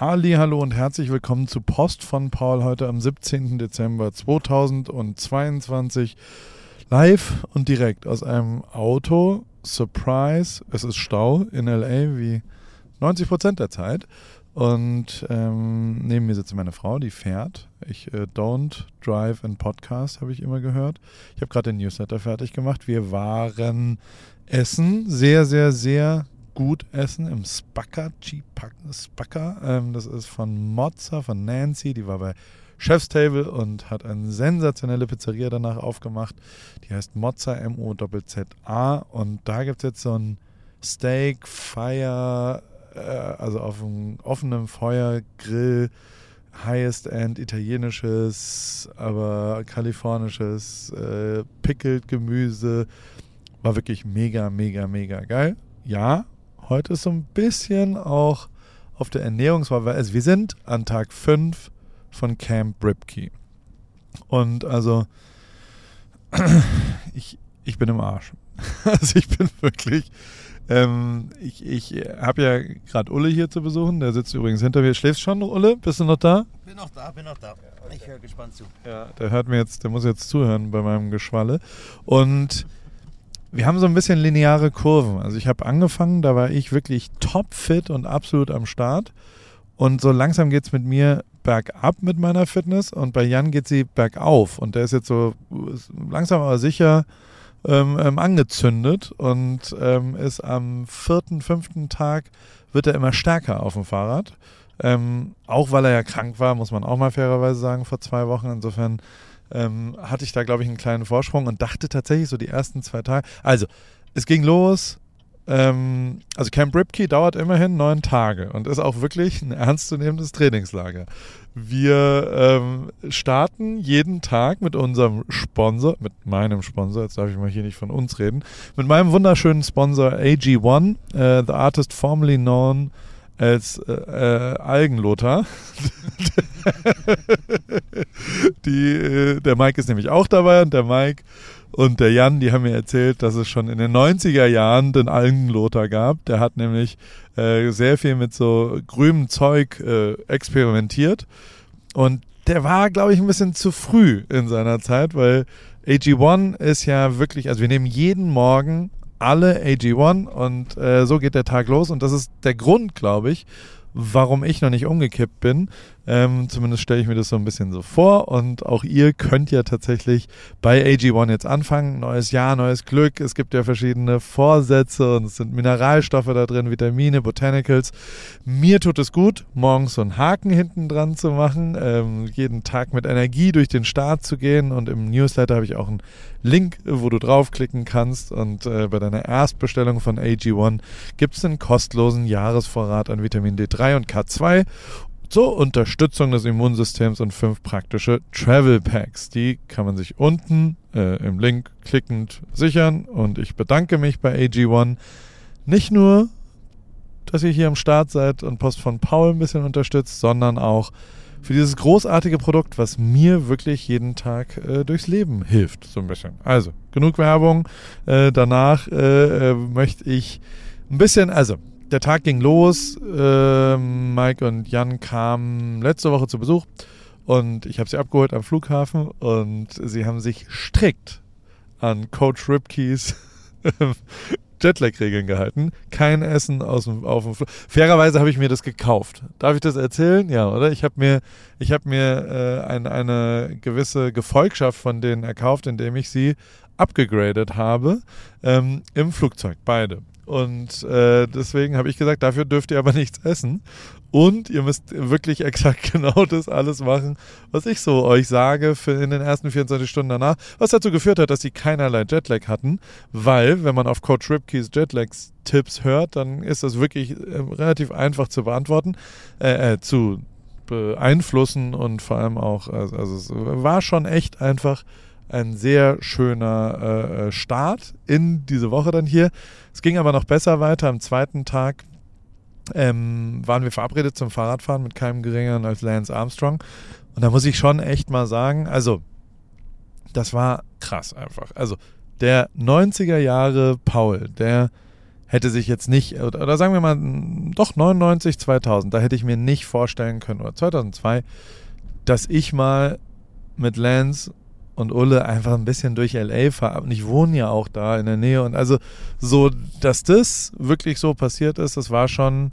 Halli, hallo und herzlich willkommen zu Post von Paul heute am 17. Dezember 2022 live und direkt aus einem Auto. Surprise, es ist Stau in LA wie 90 Prozent der Zeit. Und ähm, neben mir sitzt meine Frau, die fährt. Ich äh, don't drive and podcast, habe ich immer gehört. Ich habe gerade den Newsletter fertig gemacht. Wir waren essen, sehr, sehr, sehr gut essen im Spacker, Spacker. Ähm, das ist von Mozza, von Nancy. Die war bei Chef's Table und hat eine sensationelle Pizzeria danach aufgemacht. Die heißt Mozza, M-O-Z-Z-A. Und da gibt es jetzt so ein Steak, Fire, äh, also auf einem offenen Feuergrill, Highest End italienisches, aber kalifornisches, äh, pickled Gemüse. War wirklich mega, mega, mega geil. Ja, heute ist so ein bisschen auch auf der Ernährungswahl. Also wir sind an Tag 5 von Camp Ripkey. Und also ich, ich bin im Arsch. Also ich bin wirklich ähm, ich ich habe ja gerade Ulle hier zu besuchen. Der sitzt übrigens hinter mir. Schläfst schon, Ulle? Bist du noch da? Bin noch da, bin noch da. Ich höre gespannt zu. Ja, der hört mir jetzt, der muss jetzt zuhören bei meinem Geschwalle. Und wir haben so ein bisschen lineare Kurven. Also ich habe angefangen, da war ich wirklich topfit und absolut am Start. Und so langsam geht es mit mir bergab mit meiner Fitness und bei Jan geht sie bergauf. Und der ist jetzt so langsam aber sicher ähm, ähm, angezündet und ähm, ist am vierten, fünften Tag wird er immer stärker auf dem Fahrrad. Ähm, auch weil er ja krank war, muss man auch mal fairerweise sagen, vor zwei Wochen. Insofern ähm, hatte ich da, glaube ich, einen kleinen Vorsprung und dachte tatsächlich so die ersten zwei Tage. Also, es ging los. Ähm, also Camp Ripkey dauert immerhin neun Tage und ist auch wirklich ein ernstzunehmendes Trainingslager. Wir ähm, starten jeden Tag mit unserem Sponsor, mit meinem Sponsor, jetzt darf ich mal hier nicht von uns reden, mit meinem wunderschönen Sponsor AG1, äh, the artist formerly known als äh, äh, die, äh, der Mike ist nämlich auch dabei und der Mike und der Jan, die haben mir erzählt, dass es schon in den 90er Jahren den Algenlothar gab. Der hat nämlich äh, sehr viel mit so grünem Zeug äh, experimentiert. Und der war, glaube ich, ein bisschen zu früh in seiner Zeit, weil AG1 ist ja wirklich, also wir nehmen jeden Morgen alle AG1 und äh, so geht der Tag los. Und das ist der Grund, glaube ich, warum ich noch nicht umgekippt bin. Ähm, zumindest stelle ich mir das so ein bisschen so vor. Und auch ihr könnt ja tatsächlich bei AG1 jetzt anfangen. Neues Jahr, neues Glück. Es gibt ja verschiedene Vorsätze und es sind Mineralstoffe da drin, Vitamine, Botanicals. Mir tut es gut, morgens so einen Haken hinten dran zu machen, ähm, jeden Tag mit Energie durch den Start zu gehen. Und im Newsletter habe ich auch einen Link, wo du draufklicken kannst. Und äh, bei deiner Erstbestellung von AG1 gibt es einen kostenlosen Jahresvorrat an Vitamin D3 und K2 zur Unterstützung des Immunsystems und fünf praktische Travel Packs. Die kann man sich unten äh, im Link klickend sichern. Und ich bedanke mich bei AG1 nicht nur, dass ihr hier am Start seid und Post von Paul ein bisschen unterstützt, sondern auch für dieses großartige Produkt, was mir wirklich jeden Tag äh, durchs Leben hilft, so ein bisschen. Also, genug Werbung. Äh, danach äh, äh möchte ich ein bisschen, also der Tag ging los. Äh, Mike und Jan kamen letzte Woche zu Besuch und ich habe sie abgeholt am Flughafen und sie haben sich strikt an Coach Ripkeys Jetlag-Regeln gehalten. Kein Essen aus dem, auf dem Flug. Fairerweise habe ich mir das gekauft. Darf ich das erzählen? Ja, oder? Ich habe mir, ich hab mir äh, ein, eine gewisse Gefolgschaft von denen erkauft, indem ich sie abgegradet habe ähm, im Flugzeug, beide. Und äh, deswegen habe ich gesagt, dafür dürft ihr aber nichts essen. Und ihr müsst wirklich exakt genau das alles machen, was ich so euch sage für in den ersten 24 Stunden danach. Was dazu geführt hat, dass sie keinerlei Jetlag hatten. Weil, wenn man auf Coach Ripkeys Jetlags Tipps hört, dann ist das wirklich äh, relativ einfach zu beantworten, äh, äh, zu beeinflussen und vor allem auch, also, also es war schon echt einfach ein sehr schöner äh, äh, Start in diese Woche dann hier. Es ging aber noch besser weiter. Am zweiten Tag ähm, waren wir verabredet zum Fahrradfahren mit keinem geringeren als Lance Armstrong. Und da muss ich schon echt mal sagen, also das war krass einfach. Also der 90er Jahre Paul, der hätte sich jetzt nicht, oder, oder sagen wir mal, doch 99, 2000, da hätte ich mir nicht vorstellen können, oder 2002, dass ich mal mit Lance und Ulle einfach ein bisschen durch LA fahre. Und ich wohne ja auch da in der Nähe. Und also so, dass das wirklich so passiert ist, das war schon,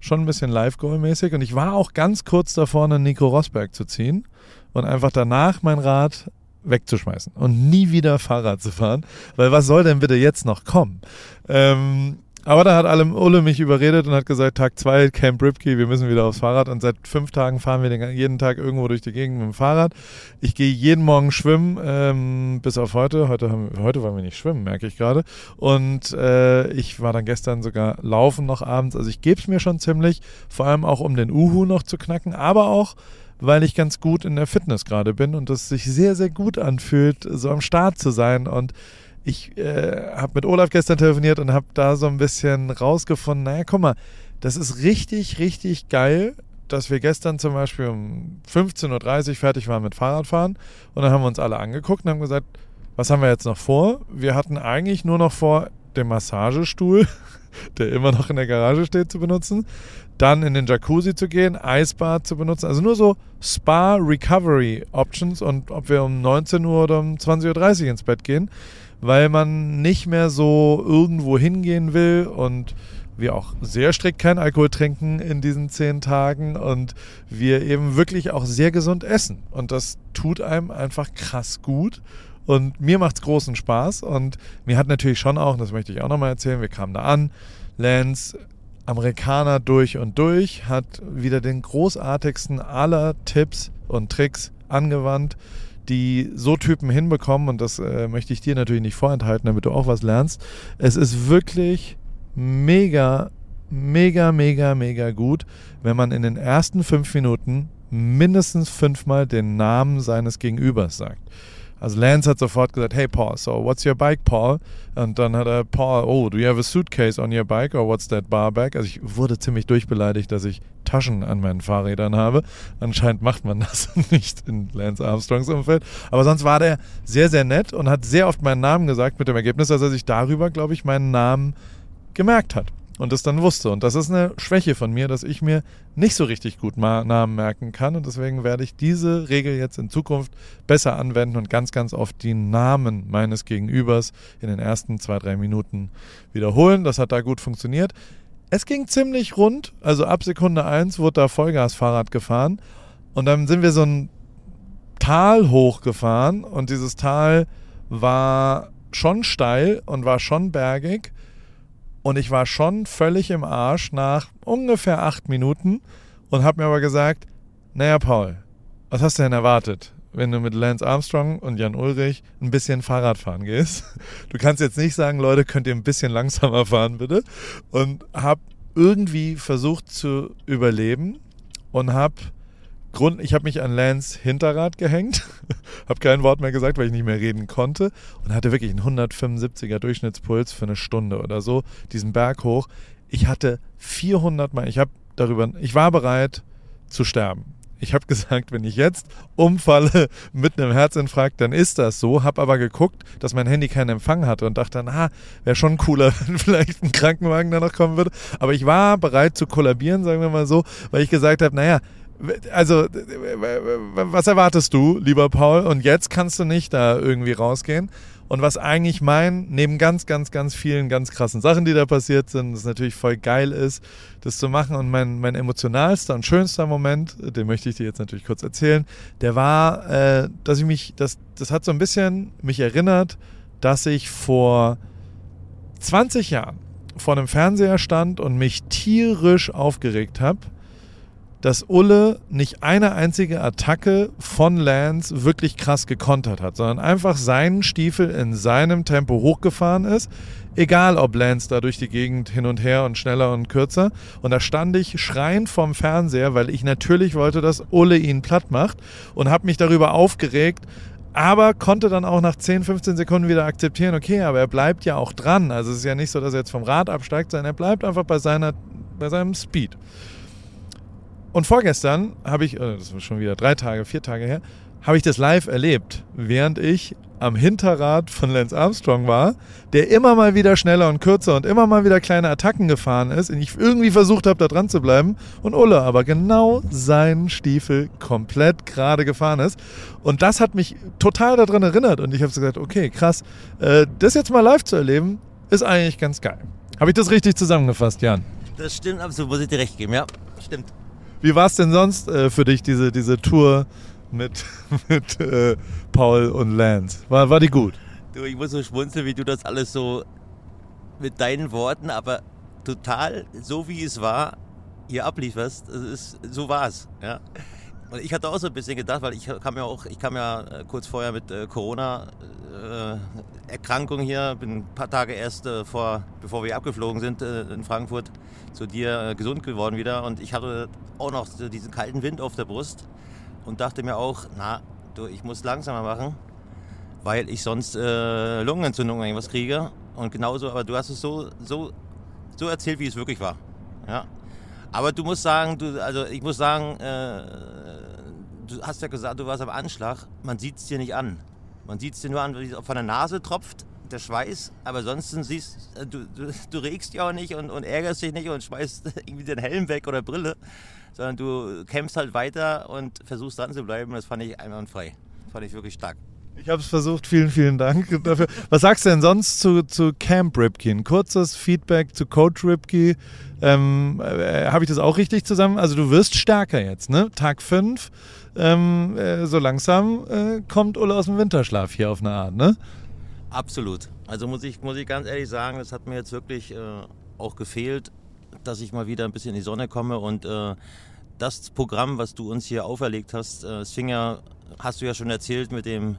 schon ein bisschen Live-Goal-mäßig. Und ich war auch ganz kurz davor, einen Nico Rosberg zu ziehen und einfach danach mein Rad wegzuschmeißen und nie wieder Fahrrad zu fahren. Weil was soll denn bitte jetzt noch kommen? Ähm, aber da hat alle Ulle mich überredet und hat gesagt, Tag 2, Camp Ripkey, wir müssen wieder aufs Fahrrad. Und seit fünf Tagen fahren wir den, jeden Tag irgendwo durch die Gegend mit dem Fahrrad. Ich gehe jeden Morgen schwimmen, ähm, bis auf heute. Heute, haben, heute wollen wir nicht schwimmen, merke ich gerade. Und äh, ich war dann gestern sogar laufen noch abends. Also ich gebe es mir schon ziemlich, vor allem auch um den Uhu noch zu knacken, aber auch weil ich ganz gut in der Fitness gerade bin und es sich sehr, sehr gut anfühlt, so am Start zu sein und ich äh, habe mit Olaf gestern telefoniert und habe da so ein bisschen rausgefunden, naja, guck mal, das ist richtig, richtig geil, dass wir gestern zum Beispiel um 15.30 Uhr fertig waren mit Fahrradfahren. Und dann haben wir uns alle angeguckt und haben gesagt, was haben wir jetzt noch vor? Wir hatten eigentlich nur noch vor, den Massagestuhl, der immer noch in der Garage steht, zu benutzen, dann in den Jacuzzi zu gehen, Eisbad zu benutzen, also nur so Spa Recovery Options und ob wir um 19 Uhr oder um 20.30 Uhr ins Bett gehen weil man nicht mehr so irgendwo hingehen will und wir auch sehr strikt kein Alkohol trinken in diesen zehn Tagen und wir eben wirklich auch sehr gesund essen. Und das tut einem einfach krass gut. Und mir macht es großen Spaß. Und mir hat natürlich schon auch, das möchte ich auch nochmal erzählen, wir kamen da an, Lance, Amerikaner durch und durch, hat wieder den großartigsten aller Tipps und Tricks angewandt die so Typen hinbekommen, und das äh, möchte ich dir natürlich nicht vorenthalten, damit du auch was lernst. Es ist wirklich mega, mega, mega, mega gut, wenn man in den ersten fünf Minuten mindestens fünfmal den Namen seines Gegenübers sagt. Also Lance hat sofort gesagt, hey Paul, so what's your bike, Paul? Und dann hat er, Paul, oh, do you have a suitcase on your bike or what's that bar bag? Also ich wurde ziemlich durchbeleidigt, dass ich Taschen an meinen Fahrrädern habe. Anscheinend macht man das nicht in Lance Armstrongs Umfeld. Aber sonst war der sehr, sehr nett und hat sehr oft meinen Namen gesagt mit dem Ergebnis, dass er sich darüber, glaube ich, meinen Namen gemerkt hat und es dann wusste. Und das ist eine Schwäche von mir, dass ich mir nicht so richtig gut Namen merken kann. Und deswegen werde ich diese Regel jetzt in Zukunft besser anwenden und ganz, ganz oft die Namen meines Gegenübers in den ersten zwei, drei Minuten wiederholen. Das hat da gut funktioniert. Es ging ziemlich rund. Also ab Sekunde 1 wurde da Vollgasfahrrad gefahren. Und dann sind wir so ein Tal hochgefahren. Und dieses Tal war schon steil und war schon bergig. Und ich war schon völlig im Arsch nach ungefähr acht Minuten und habe mir aber gesagt, naja, Paul, was hast du denn erwartet, wenn du mit Lance Armstrong und Jan Ulrich ein bisschen Fahrrad fahren gehst? Du kannst jetzt nicht sagen, Leute, könnt ihr ein bisschen langsamer fahren, bitte? Und habe irgendwie versucht zu überleben und habe Grund, ich habe mich an Lance Hinterrad gehängt, habe kein Wort mehr gesagt, weil ich nicht mehr reden konnte und hatte wirklich einen 175er Durchschnittspuls für eine Stunde oder so, diesen Berg hoch. Ich hatte 400 Mal, ich habe darüber, ich war bereit zu sterben. Ich habe gesagt, wenn ich jetzt umfalle mit einem Herzinfarkt, dann ist das so. Habe aber geguckt, dass mein Handy keinen Empfang hatte und dachte, na, wäre schon cooler, wenn vielleicht ein Krankenwagen da noch kommen würde. Aber ich war bereit zu kollabieren, sagen wir mal so, weil ich gesagt habe, naja, also, was erwartest du, lieber Paul? Und jetzt kannst du nicht da irgendwie rausgehen. Und was eigentlich mein, neben ganz, ganz, ganz vielen ganz krassen Sachen, die da passiert sind, das natürlich voll geil ist, das zu machen. Und mein, mein emotionalster und schönster Moment, den möchte ich dir jetzt natürlich kurz erzählen, der war, äh, dass ich mich, das, das hat so ein bisschen mich erinnert, dass ich vor 20 Jahren vor einem Fernseher stand und mich tierisch aufgeregt habe dass Ulle nicht eine einzige Attacke von Lance wirklich krass gekontert hat, sondern einfach seinen Stiefel in seinem Tempo hochgefahren ist. Egal, ob Lance da durch die Gegend hin und her und schneller und kürzer. Und da stand ich schreiend vorm Fernseher, weil ich natürlich wollte, dass Ulle ihn platt macht und habe mich darüber aufgeregt, aber konnte dann auch nach 10, 15 Sekunden wieder akzeptieren, okay, aber er bleibt ja auch dran. Also es ist ja nicht so, dass er jetzt vom Rad absteigt, sondern er bleibt einfach bei, seiner, bei seinem Speed. Und vorgestern habe ich, äh, das war schon wieder drei Tage, vier Tage her, habe ich das live erlebt, während ich am Hinterrad von Lance Armstrong war, der immer mal wieder schneller und kürzer und immer mal wieder kleine Attacken gefahren ist und ich irgendwie versucht habe, da dran zu bleiben und Ulle aber genau seinen Stiefel komplett gerade gefahren ist. Und das hat mich total daran erinnert und ich habe gesagt, okay, krass, äh, das jetzt mal live zu erleben, ist eigentlich ganz geil. Habe ich das richtig zusammengefasst, Jan? Das stimmt absolut, muss ich dir recht geben, ja, stimmt. Wie war es denn sonst äh, für dich, diese, diese Tour mit, mit äh, Paul und Lance? War, war die gut? Du, ich muss so schmunzeln, wie du das alles so mit deinen Worten, aber total so wie es war, hier ablieferst. Es ist, so war es. Ja. Und ich hatte auch so ein bisschen gedacht, weil ich kam ja auch, ich kam ja äh, kurz vorher mit äh, Corona-Erkrankung äh, hier, bin ein paar Tage erst vor, bevor wir abgeflogen sind in Frankfurt, zu dir gesund geworden wieder. Und ich hatte auch noch diesen kalten Wind auf der Brust und dachte mir auch, na, du, ich muss langsamer machen, weil ich sonst Lungenentzündung irgendwas kriege. Und genauso, aber du hast es so, so, so erzählt, wie es wirklich war. Ja. Aber du musst sagen, du, also ich muss sagen, du hast ja gesagt, du warst am Anschlag. Man sieht es dir nicht an. Man sieht es dir nur an, wie es von der Nase tropft, der Schweiß. Aber sonst siehst äh, du, du, du regst dich auch nicht und, und ärgerst dich nicht und schmeißt irgendwie den Helm weg oder Brille. Sondern du kämpfst halt weiter und versuchst dran zu bleiben. Das fand ich einwandfrei. Das fand ich wirklich stark. Ich habe es versucht. Vielen, vielen Dank dafür. Was sagst du denn sonst zu, zu Camp Ripke? Ein kurzes Feedback zu Coach Ripke. Ähm, äh, habe ich das auch richtig zusammen? Also du wirst stärker jetzt, ne? Tag 5. Ähm, äh, so langsam äh, kommt Ulle aus dem Winterschlaf hier auf eine Art, ne? Absolut. Also muss ich, muss ich ganz ehrlich sagen, das hat mir jetzt wirklich äh, auch gefehlt, dass ich mal wieder ein bisschen in die Sonne komme und äh, das Programm, was du uns hier auferlegt hast, äh, es fing ja, hast du ja schon erzählt, mit dem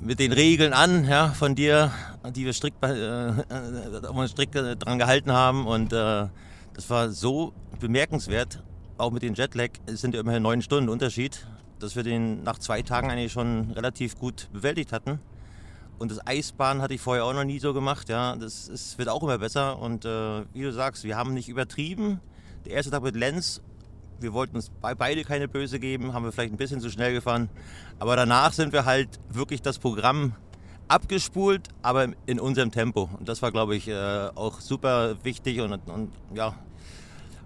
mit den Regeln an, ja, von dir, die wir strikt, äh, äh, strikt dran gehalten haben. Und äh, das war so bemerkenswert, auch mit dem Jetlag. Sind ja immerhin neun Stunden Unterschied, dass wir den nach zwei Tagen eigentlich schon relativ gut bewältigt hatten. Und das Eisbahn hatte ich vorher auch noch nie so gemacht. Ja, das ist, wird auch immer besser. Und äh, wie du sagst, wir haben nicht übertrieben. Der erste Tag mit Lenz wir wollten uns beide keine Böse geben, haben wir vielleicht ein bisschen zu schnell gefahren. Aber danach sind wir halt wirklich das Programm abgespult, aber in unserem Tempo. Und das war, glaube ich, äh, auch super wichtig und, und, ja.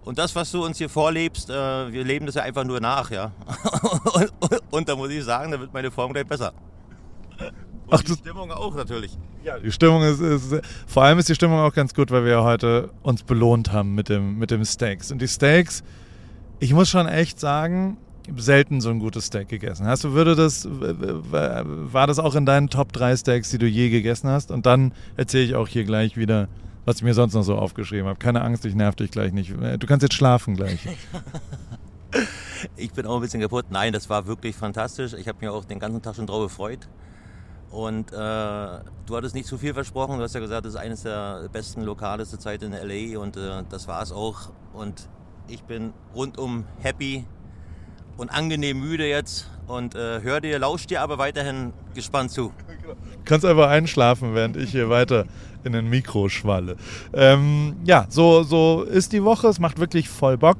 Und das, was du uns hier vorlebst, äh, wir leben das ja einfach nur nach, ja. und, und, und, da muss ich sagen, da wird meine Form gleich besser. Und Ach, die Stimmung auch natürlich. Ja, die Stimmung ist, ist, vor allem ist die Stimmung auch ganz gut, weil wir heute uns belohnt haben mit dem, mit dem Steaks. Und die Steaks, ich muss schon echt sagen, selten so ein gutes Steak gegessen. Hast du, würde das, war das auch in deinen Top 3 Steaks, die du je gegessen hast? Und dann erzähle ich auch hier gleich wieder, was ich mir sonst noch so aufgeschrieben habe. Keine Angst, ich nerv dich gleich nicht. Du kannst jetzt schlafen gleich. ich bin auch ein bisschen kaputt. Nein, das war wirklich fantastisch. Ich habe mir auch den ganzen Tag schon drauf gefreut. Und äh, du hattest nicht zu viel versprochen. Du hast ja gesagt, das ist eines der besten Lokale zur Zeit in LA und äh, das war es auch. Und ich bin rundum happy und angenehm müde jetzt und äh, hör dir, lausch dir aber weiterhin gespannt zu. Du kannst einfach einschlafen, während ich hier weiter in den Mikro schwalle. Ähm, ja, so, so ist die Woche. Es macht wirklich voll Bock.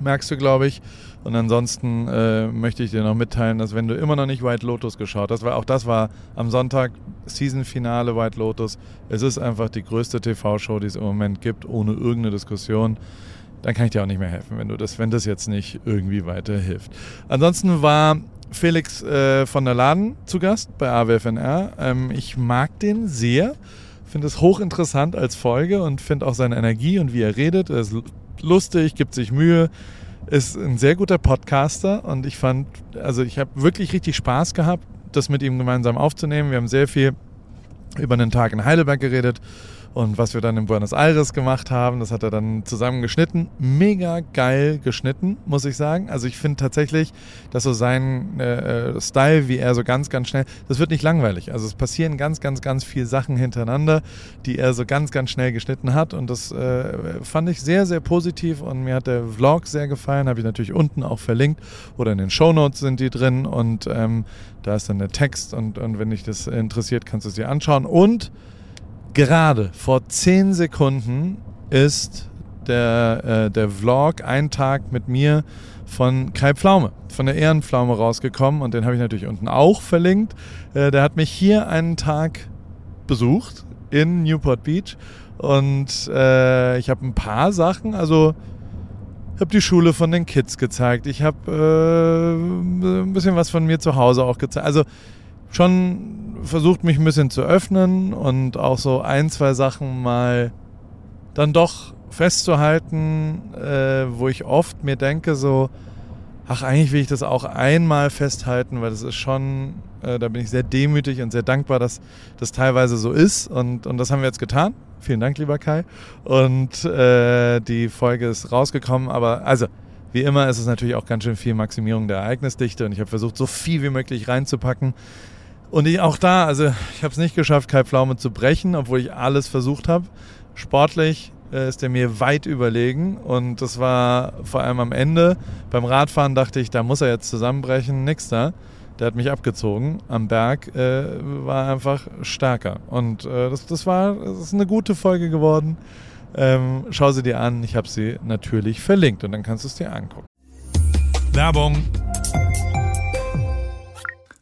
Merkst du, glaube ich. Und ansonsten äh, möchte ich dir noch mitteilen, dass wenn du immer noch nicht White Lotus geschaut hast, weil auch das war am Sonntag Season-Finale White Lotus. Es ist einfach die größte TV-Show, die es im Moment gibt, ohne irgendeine Diskussion dann kann ich dir auch nicht mehr helfen, wenn du das, wenn das jetzt nicht irgendwie weiterhilft. Ansonsten war Felix äh, von der Laden zu Gast bei AWFNR. Ähm, ich mag den sehr, finde es hochinteressant als Folge und finde auch seine Energie und wie er redet. Er ist lustig, gibt sich Mühe, ist ein sehr guter Podcaster und ich fand, also ich habe wirklich richtig Spaß gehabt, das mit ihm gemeinsam aufzunehmen. Wir haben sehr viel über einen Tag in Heidelberg geredet und was wir dann in Buenos Aires gemacht haben, das hat er dann zusammen geschnitten. Mega geil geschnitten, muss ich sagen. Also ich finde tatsächlich, dass so sein äh, äh, Style, wie er so ganz, ganz schnell, das wird nicht langweilig. Also es passieren ganz, ganz, ganz viele Sachen hintereinander, die er so ganz, ganz schnell geschnitten hat. Und das äh, fand ich sehr, sehr positiv. Und mir hat der Vlog sehr gefallen. Habe ich natürlich unten auch verlinkt. Oder in den Show Notes sind die drin. Und ähm, da ist dann der Text. Und, und wenn dich das interessiert, kannst du es dir anschauen. Und Gerade vor 10 Sekunden ist der, äh, der Vlog, ein Tag mit mir von Kai Pflaume, von der Ehrenpflaume rausgekommen und den habe ich natürlich unten auch verlinkt. Äh, der hat mich hier einen Tag besucht in Newport Beach und äh, ich habe ein paar Sachen, also habe die Schule von den Kids gezeigt, ich habe äh, ein bisschen was von mir zu Hause auch gezeigt. Also schon versucht mich ein bisschen zu öffnen und auch so ein, zwei Sachen mal dann doch festzuhalten, äh, wo ich oft mir denke, so, ach, eigentlich will ich das auch einmal festhalten, weil das ist schon, äh, da bin ich sehr demütig und sehr dankbar, dass das teilweise so ist. Und, und das haben wir jetzt getan. Vielen Dank, lieber Kai. Und äh, die Folge ist rausgekommen, aber also. Wie immer ist es natürlich auch ganz schön viel Maximierung der Ereignisdichte und ich habe versucht, so viel wie möglich reinzupacken. Und ich auch da, also ich habe es nicht geschafft, Kai Pflaume zu brechen, obwohl ich alles versucht habe. Sportlich äh, ist er mir weit überlegen und das war vor allem am Ende. Beim Radfahren dachte ich, da muss er jetzt zusammenbrechen, nix da. Der hat mich abgezogen. Am Berg äh, war einfach stärker. Und äh, das, das war das ist eine gute Folge geworden. Ähm, schau sie dir an. Ich habe sie natürlich verlinkt und dann kannst du es dir angucken. Werbung.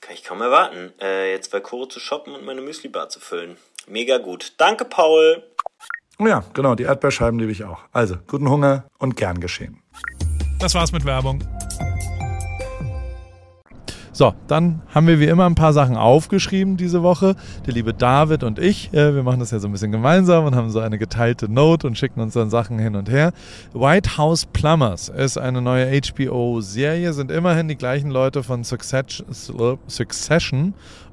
Kann ich kaum erwarten, äh, jetzt bei Koro zu shoppen und meine Müsli-Bar zu füllen. Mega gut. Danke, Paul. Ja, genau, die Erdbeerscheiben liebe ich auch. Also, guten Hunger und gern geschehen. Das war's mit Werbung. So, dann haben wir wie immer ein paar Sachen aufgeschrieben diese Woche. Der liebe David und ich, äh, wir machen das ja so ein bisschen gemeinsam und haben so eine geteilte Note und schicken uns dann Sachen hin und her. White House Plumbers ist eine neue HBO-Serie, sind immerhin die gleichen Leute von Succession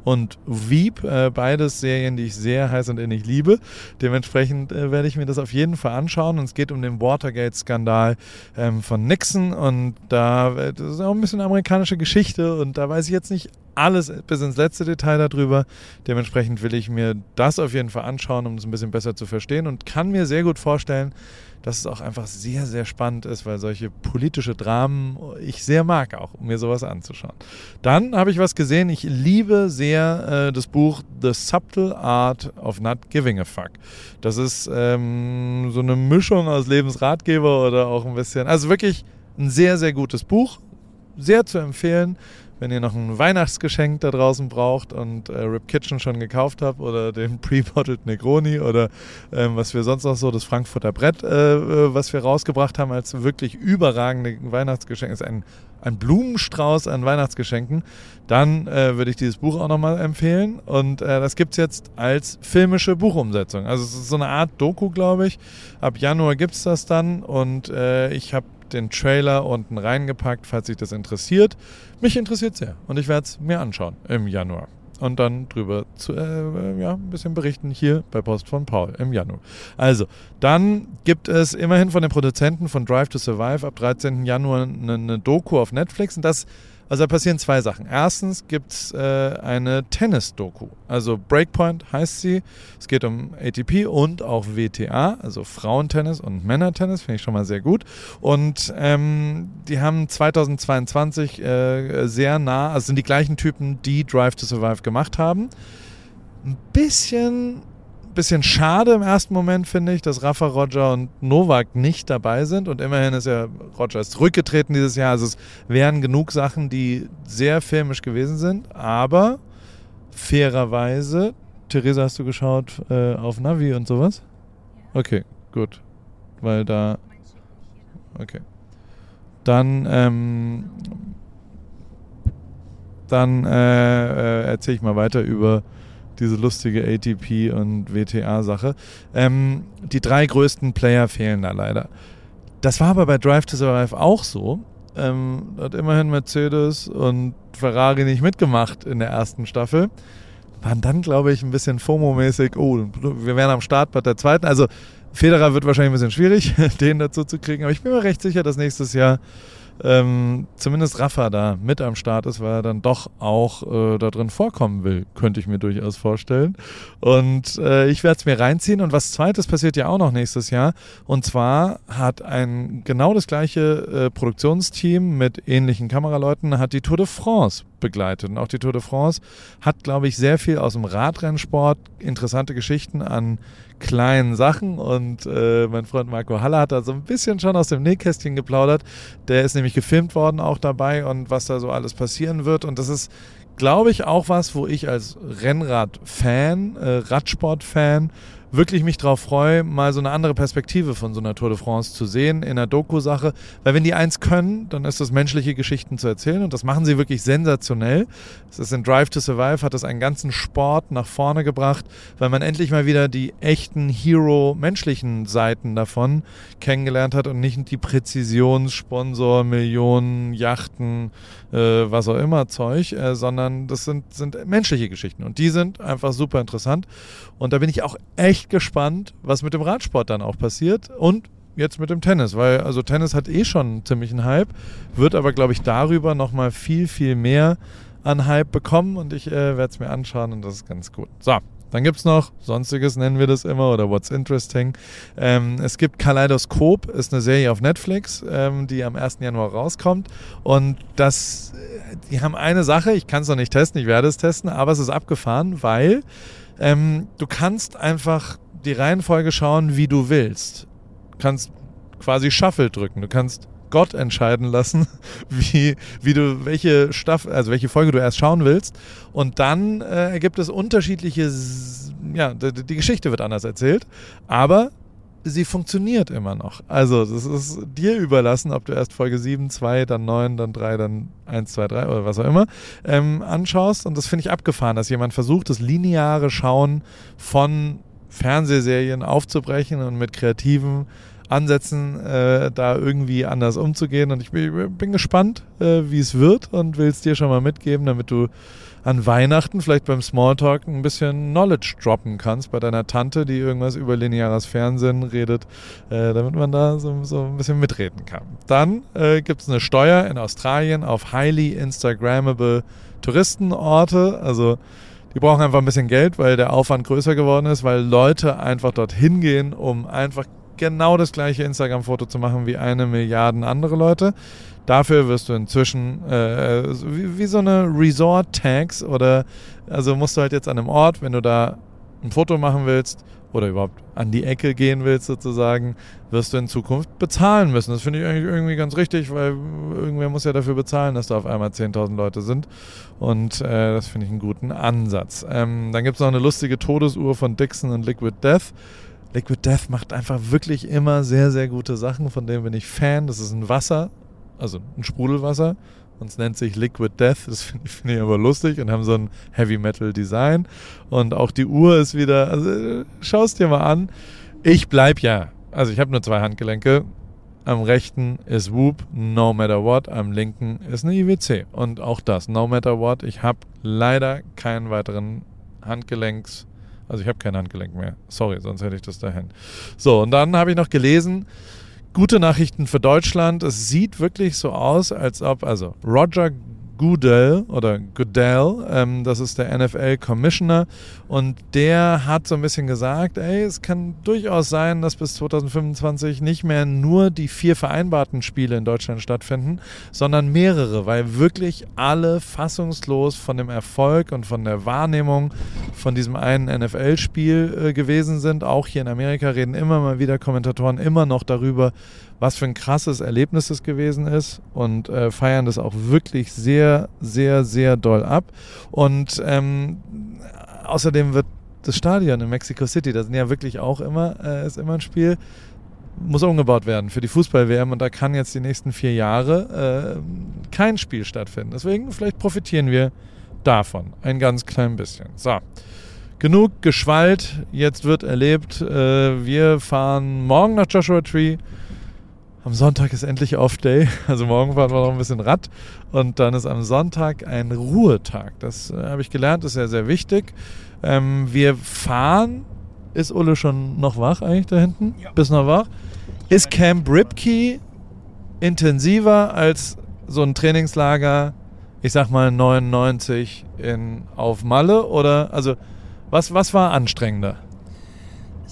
und Veep, äh, beides Serien, die ich sehr heiß und innig liebe. Dementsprechend äh, werde ich mir das auf jeden Fall anschauen. Und es geht um den Watergate-Skandal ähm, von Nixon und da äh, das ist auch ein bisschen amerikanische Geschichte und da weiß ich jetzt nicht alles bis ins letzte Detail darüber. Dementsprechend will ich mir das auf jeden Fall anschauen, um es ein bisschen besser zu verstehen und kann mir sehr gut vorstellen, dass es auch einfach sehr, sehr spannend ist, weil solche politische Dramen ich sehr mag, auch um mir sowas anzuschauen. Dann habe ich was gesehen. Ich liebe sehr äh, das Buch The Subtle Art of Not Giving a Fuck. Das ist ähm, so eine Mischung aus Lebensratgeber oder auch ein bisschen, also wirklich ein sehr, sehr gutes Buch. Sehr zu empfehlen wenn ihr noch ein Weihnachtsgeschenk da draußen braucht und äh, Rip Kitchen schon gekauft habt oder den Pre-Bottled Negroni oder ähm, was wir sonst noch so, das Frankfurter Brett, äh, äh was wir rausgebracht haben als wirklich überragende Weihnachtsgeschenk, ist ein, ein Blumenstrauß an Weihnachtsgeschenken, dann äh, würde ich dieses Buch auch nochmal empfehlen. Und äh, das gibt es jetzt als filmische Buchumsetzung. Also es ist so eine Art Doku, glaube ich. Ab Januar gibt es das dann und äh, ich habe den Trailer unten reingepackt, falls sich das interessiert. Mich interessiert sehr und ich werde es mir anschauen im Januar und dann drüber zu, äh, ja, ein bisschen berichten hier bei Post von Paul im Januar. Also, dann gibt es immerhin von den Produzenten von Drive to Survive ab 13. Januar eine, eine Doku auf Netflix und das also da passieren zwei Sachen. Erstens gibt es äh, eine Tennis-Doku. Also Breakpoint heißt sie. Es geht um ATP und auch WTA, also Frauentennis und Männertennis, finde ich schon mal sehr gut. Und ähm, die haben 2022 äh, sehr nah, also sind die gleichen Typen, die Drive to Survive gemacht haben. Ein bisschen bisschen schade im ersten Moment, finde ich, dass Rafa, Roger und Novak nicht dabei sind. Und immerhin ist ja Roger ist zurückgetreten dieses Jahr. Also es wären genug Sachen, die sehr filmisch gewesen sind. Aber fairerweise, Theresa, hast du geschaut äh, auf Navi und sowas? Okay, gut. Weil da. Okay. Dann, ähm, dann äh, äh, erzähle ich mal weiter über diese lustige ATP und WTA-Sache. Ähm, die drei größten Player fehlen da leider. Das war aber bei Drive to Survive auch so. Ähm, hat immerhin Mercedes und Ferrari nicht mitgemacht in der ersten Staffel. Waren dann, glaube ich, ein bisschen FOMO-mäßig, oh, wir wären am Start bei der zweiten. Also Federer wird wahrscheinlich ein bisschen schwierig, den dazu zu kriegen. Aber ich bin mir recht sicher, dass nächstes Jahr ähm, zumindest Rafa da mit am Start ist, weil er dann doch auch äh, da drin vorkommen will, könnte ich mir durchaus vorstellen. Und äh, ich werde es mir reinziehen. Und was zweites passiert ja auch noch nächstes Jahr. Und zwar hat ein genau das gleiche äh, Produktionsteam mit ähnlichen Kameraleuten, hat die Tour de France begleitet. Und auch die Tour de France hat, glaube ich, sehr viel aus dem Radrennsport, interessante Geschichten an kleinen Sachen. Und äh, mein Freund Marco Haller hat da so ein bisschen schon aus dem Nähkästchen geplaudert. Der ist nämlich gefilmt worden auch dabei und was da so alles passieren wird. Und das ist glaube ich, auch was, wo ich als Rennrad-Fan, äh, Radsport-Fan wirklich mich darauf freue, mal so eine andere Perspektive von so einer Tour de France zu sehen in einer Doku-Sache. Weil wenn die eins können, dann ist das menschliche Geschichten zu erzählen und das machen sie wirklich sensationell. Das ist in Drive to Survive, hat das einen ganzen Sport nach vorne gebracht, weil man endlich mal wieder die echten Hero-menschlichen Seiten davon kennengelernt hat und nicht die Präzisionssponsor, Millionen, Yachten, äh, was auch immer Zeug, äh, sondern das sind, sind menschliche Geschichten und die sind einfach super interessant. Und da bin ich auch echt gespannt, was mit dem Radsport dann auch passiert und jetzt mit dem Tennis, weil also Tennis hat eh schon einen ziemlichen Hype, wird aber glaube ich darüber nochmal viel, viel mehr an Hype bekommen und ich äh, werde es mir anschauen und das ist ganz gut. So, dann gibt es noch, sonstiges nennen wir das immer oder What's Interesting. Ähm, es gibt Kaleidoskop, ist eine Serie auf Netflix, ähm, die am 1. Januar rauskommt. Und das, äh, die haben eine Sache, ich kann es noch nicht testen, ich werde es testen, aber es ist abgefahren, weil ähm, du kannst einfach die Reihenfolge schauen, wie du willst. Du kannst quasi Shuffle drücken. Du kannst Gott entscheiden lassen, wie, wie du welche Staffel, also welche Folge du erst schauen willst. Und dann äh, ergibt es unterschiedliche, ja, die, die Geschichte wird anders erzählt, aber sie funktioniert immer noch. Also, das ist dir überlassen, ob du erst Folge 7, 2, dann 9, dann 3, dann 1, 2, 3 oder was auch immer ähm, anschaust. Und das finde ich abgefahren, dass jemand versucht, das lineare Schauen von Fernsehserien aufzubrechen und mit kreativen Ansätzen, äh, da irgendwie anders umzugehen. Und ich bin, bin gespannt, äh, wie es wird und will es dir schon mal mitgeben, damit du an Weihnachten vielleicht beim Smalltalk ein bisschen Knowledge droppen kannst bei deiner Tante, die irgendwas über lineares Fernsehen redet, äh, damit man da so, so, ein bisschen mitreden kann. Dann äh, gibt es eine Steuer in Australien auf highly Instagrammable Touristenorte, also die brauchen einfach ein bisschen Geld, weil der Aufwand größer geworden ist, weil Leute einfach dorthin gehen, um einfach genau das gleiche Instagram-Foto zu machen wie eine Milliarde andere Leute. Dafür wirst du inzwischen äh, wie, wie, so eine Resort-Tags oder also musst du halt jetzt an einem Ort, wenn du da ein Foto machen willst oder überhaupt an die Ecke gehen willst sozusagen, wirst du in Zukunft bezahlen müssen. Das finde ich eigentlich irgendwie ganz richtig, weil irgendwer muss ja dafür bezahlen, dass da auf einmal 10.000 Leute sind. Und äh, das finde ich einen guten Ansatz. Ähm, dann gibt es noch eine lustige Todesuhr von Dixon und Liquid Death. Liquid Death macht einfach wirklich immer sehr, sehr gute Sachen, von denen bin ich Fan. Das ist ein Wasser, also ein Sprudelwasser. Und es nennt sich Liquid Death. Das finde ich, find ich aber lustig und haben so ein Heavy Metal Design. Und auch die Uhr ist wieder, also schau es dir mal an. Ich bleib ja, also ich habe nur zwei Handgelenke. am rechten ist Whoop, no matter what, am linken ist eine IWC. Und auch das, no matter what, ich habe leider keinen weiteren Handgelenks, also ich habe kein Handgelenk mehr. Sorry, sonst hätte ich das dahin. So, und dann habe ich noch gelesen, gute Nachrichten für Deutschland. Es sieht wirklich so aus, als ob, also Roger Goodell oder Goodell, ähm, das ist der NFL Commissioner und der hat so ein bisschen gesagt, ey, es kann durchaus sein, dass bis 2025 nicht mehr nur die vier vereinbarten Spiele in Deutschland stattfinden, sondern mehrere, weil wirklich alle fassungslos von dem Erfolg und von der Wahrnehmung von diesem einen NFL-Spiel äh, gewesen sind. Auch hier in Amerika reden immer mal wieder Kommentatoren immer noch darüber, was für ein krasses Erlebnis es gewesen ist und äh, feiern das auch wirklich sehr, sehr, sehr doll ab. Und ähm, außerdem wird das Stadion in Mexico City, da sind ja wirklich auch immer, äh, ist immer ein Spiel, muss umgebaut werden für die Fußball-WM und da kann jetzt die nächsten vier Jahre äh, kein Spiel stattfinden. Deswegen vielleicht profitieren wir davon ein ganz klein bisschen. So. Genug geschwallt, jetzt wird erlebt. Äh, wir fahren morgen nach Joshua Tree am Sonntag ist endlich Off-Day. Also morgen fahren wir noch ein bisschen Rad. Und dann ist am Sonntag ein Ruhetag. Das äh, habe ich gelernt, ist sehr, sehr wichtig. Ähm, wir fahren. Ist Ulle schon noch wach eigentlich da hinten? Ja. Bist noch wach? Ist Camp Ripkey intensiver als so ein Trainingslager, ich sag mal 99 in, auf Malle? Oder, also, was, was war anstrengender?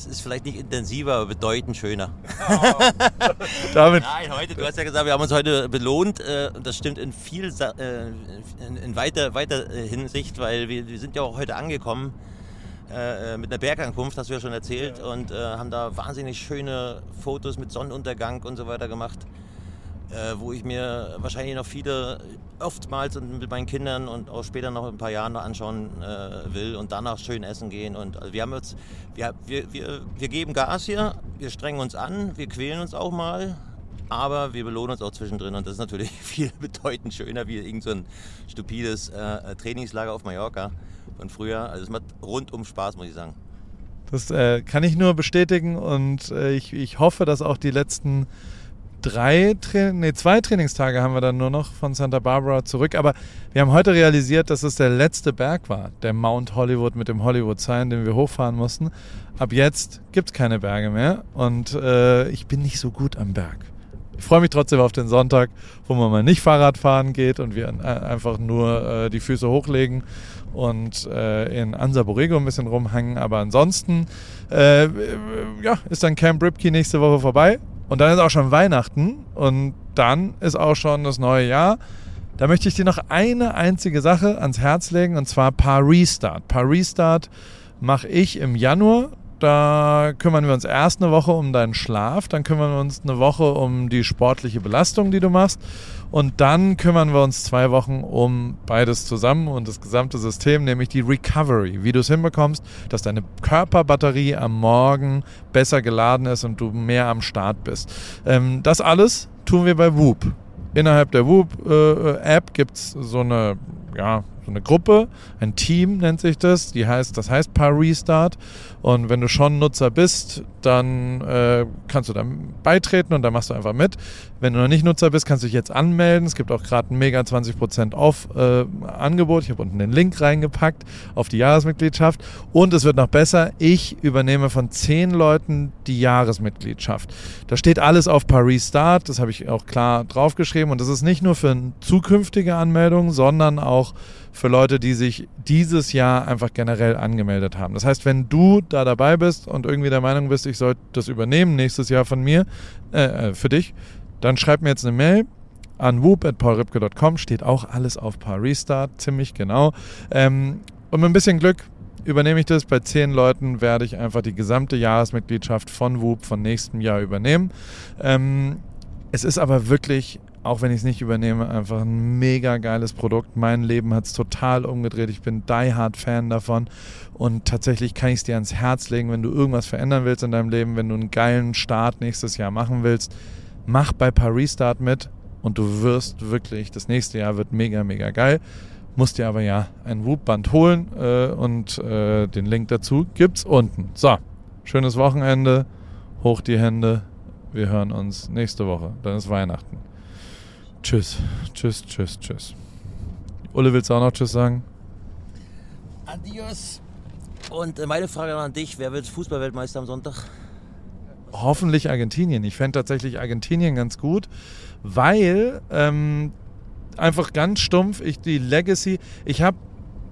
Es ist vielleicht nicht intensiver, aber bedeutend schöner. Damit. Nein, heute, du hast ja gesagt, wir haben uns heute belohnt. Äh, und das stimmt in viel, äh, in, in weiter, weiter äh, Hinsicht, weil wir, wir sind ja auch heute angekommen mit einer Bergankunft, hast du ja schon erzählt, ja. und haben da wahnsinnig schöne Fotos mit Sonnenuntergang und so weiter gemacht äh, wo ich mir wahrscheinlich noch viele oftmals und mit meinen Kindern und auch später noch ein paar Jahren noch anschauen äh, will und danach schön essen gehen. Und also wir haben jetzt, wir, wir, wir, wir geben Gas hier, wir strengen uns an, wir quälen uns auch mal, aber wir belohnen uns auch zwischendrin und das ist natürlich viel bedeutend schöner wie irgend so ein stupides äh, Trainingslager auf Mallorca von früher. Also es macht rundum Spaß, muss ich sagen. Das äh, kann ich nur bestätigen und äh, ich, ich hoffe, dass auch die letzten drei, Tra nee, zwei Trainingstage haben wir dann nur noch von Santa Barbara zurück. Aber wir haben heute realisiert, dass es der letzte Berg war, der Mount Hollywood mit dem Hollywood Sign, den wir hochfahren mussten. Ab jetzt gibt es keine Berge mehr und äh, ich bin nicht so gut am Berg. Ich freue mich trotzdem auf den Sonntag, wo man mal nicht Fahrrad fahren geht und wir äh, einfach nur äh, die Füße hochlegen und äh, in Ansa Borrego ein bisschen rumhängen. Aber ansonsten äh, ja, ist dann Camp Ripkey nächste Woche vorbei und dann ist auch schon Weihnachten und dann ist auch schon das neue Jahr. Da möchte ich dir noch eine einzige Sache ans Herz legen und zwar Paar Restart. Paar Restart mache ich im Januar da kümmern wir uns erst eine Woche um deinen Schlaf, dann kümmern wir uns eine Woche um die sportliche Belastung, die du machst. Und dann kümmern wir uns zwei Wochen um beides zusammen und das gesamte System, nämlich die Recovery, wie du es hinbekommst, dass deine Körperbatterie am Morgen besser geladen ist und du mehr am Start bist. Ähm, das alles tun wir bei Whoop. Innerhalb der Whoop-App äh, gibt es so eine ja, so eine Gruppe, ein Team nennt sich das. Die heißt, das heißt Paar Restart. Und wenn du schon Nutzer bist, dann äh, kannst du dann beitreten und dann machst du einfach mit. Wenn du noch nicht Nutzer bist, kannst du dich jetzt anmelden. Es gibt auch gerade ein mega 20% off äh, Angebot. Ich habe unten den Link reingepackt auf die Jahresmitgliedschaft. Und es wird noch besser. Ich übernehme von zehn Leuten die Jahresmitgliedschaft. Da steht alles auf Paar Restart. Das habe ich auch klar draufgeschrieben. Und das ist nicht nur für zukünftige Anmeldungen, sondern auch für Leute, die sich dieses Jahr einfach generell angemeldet haben. Das heißt, wenn du da dabei bist und irgendwie der Meinung bist, ich sollte das übernehmen nächstes Jahr von mir, äh, äh für dich, dann schreib mir jetzt eine Mail an whoop.paulripke.com, steht auch alles auf Paar Restart, ziemlich genau. Ähm, und mit ein bisschen Glück übernehme ich das. Bei zehn Leuten werde ich einfach die gesamte Jahresmitgliedschaft von Whoop von nächstem Jahr übernehmen. Ähm, es ist aber wirklich auch wenn ich es nicht übernehme, einfach ein mega geiles Produkt. Mein Leben hat es total umgedreht. Ich bin die Hard Fan davon. Und tatsächlich kann ich es dir ans Herz legen, wenn du irgendwas verändern willst in deinem Leben, wenn du einen geilen Start nächstes Jahr machen willst, mach bei Paris Start mit und du wirst wirklich, das nächste Jahr wird mega, mega geil. Musst dir aber ja ein Whoop-Band holen äh, und äh, den Link dazu gibt's unten. So, schönes Wochenende, hoch die Hände, Wir hören uns nächste Woche. Dann ist Weihnachten. Tschüss. Tschüss, tschüss, tschüss. Ulle, willst du auch noch Tschüss sagen? Adios. Und äh, meine Frage an dich, wer wird Fußballweltmeister am Sonntag? Hoffentlich Argentinien. Ich fände tatsächlich Argentinien ganz gut, weil ähm, einfach ganz stumpf, ich die Legacy, ich habe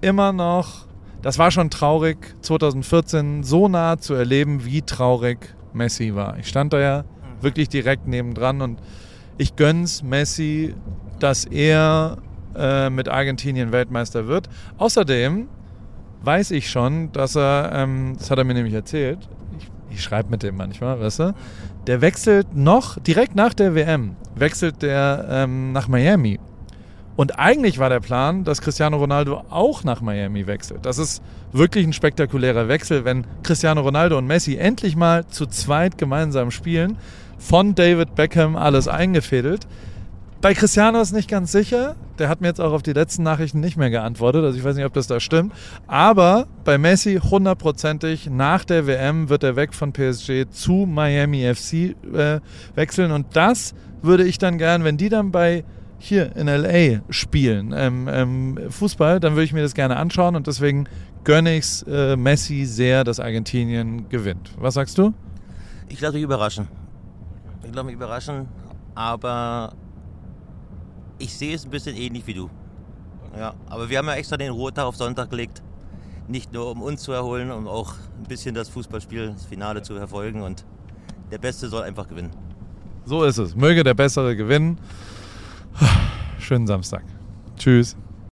immer noch, das war schon traurig, 2014 so nah zu erleben, wie traurig Messi war. Ich stand da ja wirklich direkt nebendran und ich gönn's Messi, dass er äh, mit Argentinien Weltmeister wird. Außerdem weiß ich schon, dass er, ähm, das hat er mir nämlich erzählt, ich, ich schreibe mit dem manchmal, weißt du, der wechselt noch, direkt nach der WM, wechselt der ähm, nach Miami. Und eigentlich war der Plan, dass Cristiano Ronaldo auch nach Miami wechselt. Das ist wirklich ein spektakulärer Wechsel, wenn Cristiano Ronaldo und Messi endlich mal zu zweit gemeinsam spielen. Von David Beckham alles eingefädelt. Bei Cristiano ist nicht ganz sicher. Der hat mir jetzt auch auf die letzten Nachrichten nicht mehr geantwortet. Also ich weiß nicht, ob das da stimmt. Aber bei Messi hundertprozentig nach der WM wird er weg von PSG zu Miami FC äh, wechseln. Und das würde ich dann gern, wenn die dann bei hier in LA spielen, ähm, ähm, Fußball, dann würde ich mir das gerne anschauen und deswegen gönne ich äh, Messi sehr, dass Argentinien gewinnt. Was sagst du? Ich lasse mich überraschen. Ich lasse mich überraschen, aber ich sehe es ein bisschen ähnlich wie du. Ja, aber wir haben ja extra den Ruhetag auf Sonntag gelegt. Nicht nur um uns zu erholen, um auch ein bisschen das Fußballspiel, das Finale zu verfolgen und der Beste soll einfach gewinnen. So ist es. Möge der Bessere gewinnen. Schönen Samstag. Tschüss.